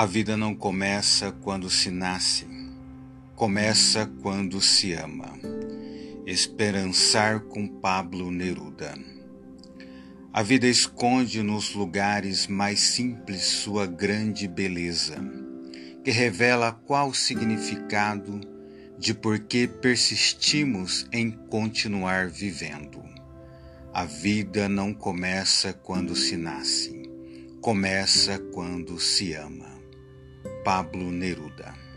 A vida não começa quando se nasce, começa quando se ama. Esperançar com Pablo Neruda. A vida esconde nos lugares mais simples sua grande beleza, que revela qual o significado de por que persistimos em continuar vivendo. A vida não começa quando se nasce, começa quando se ama. Pablo Neruda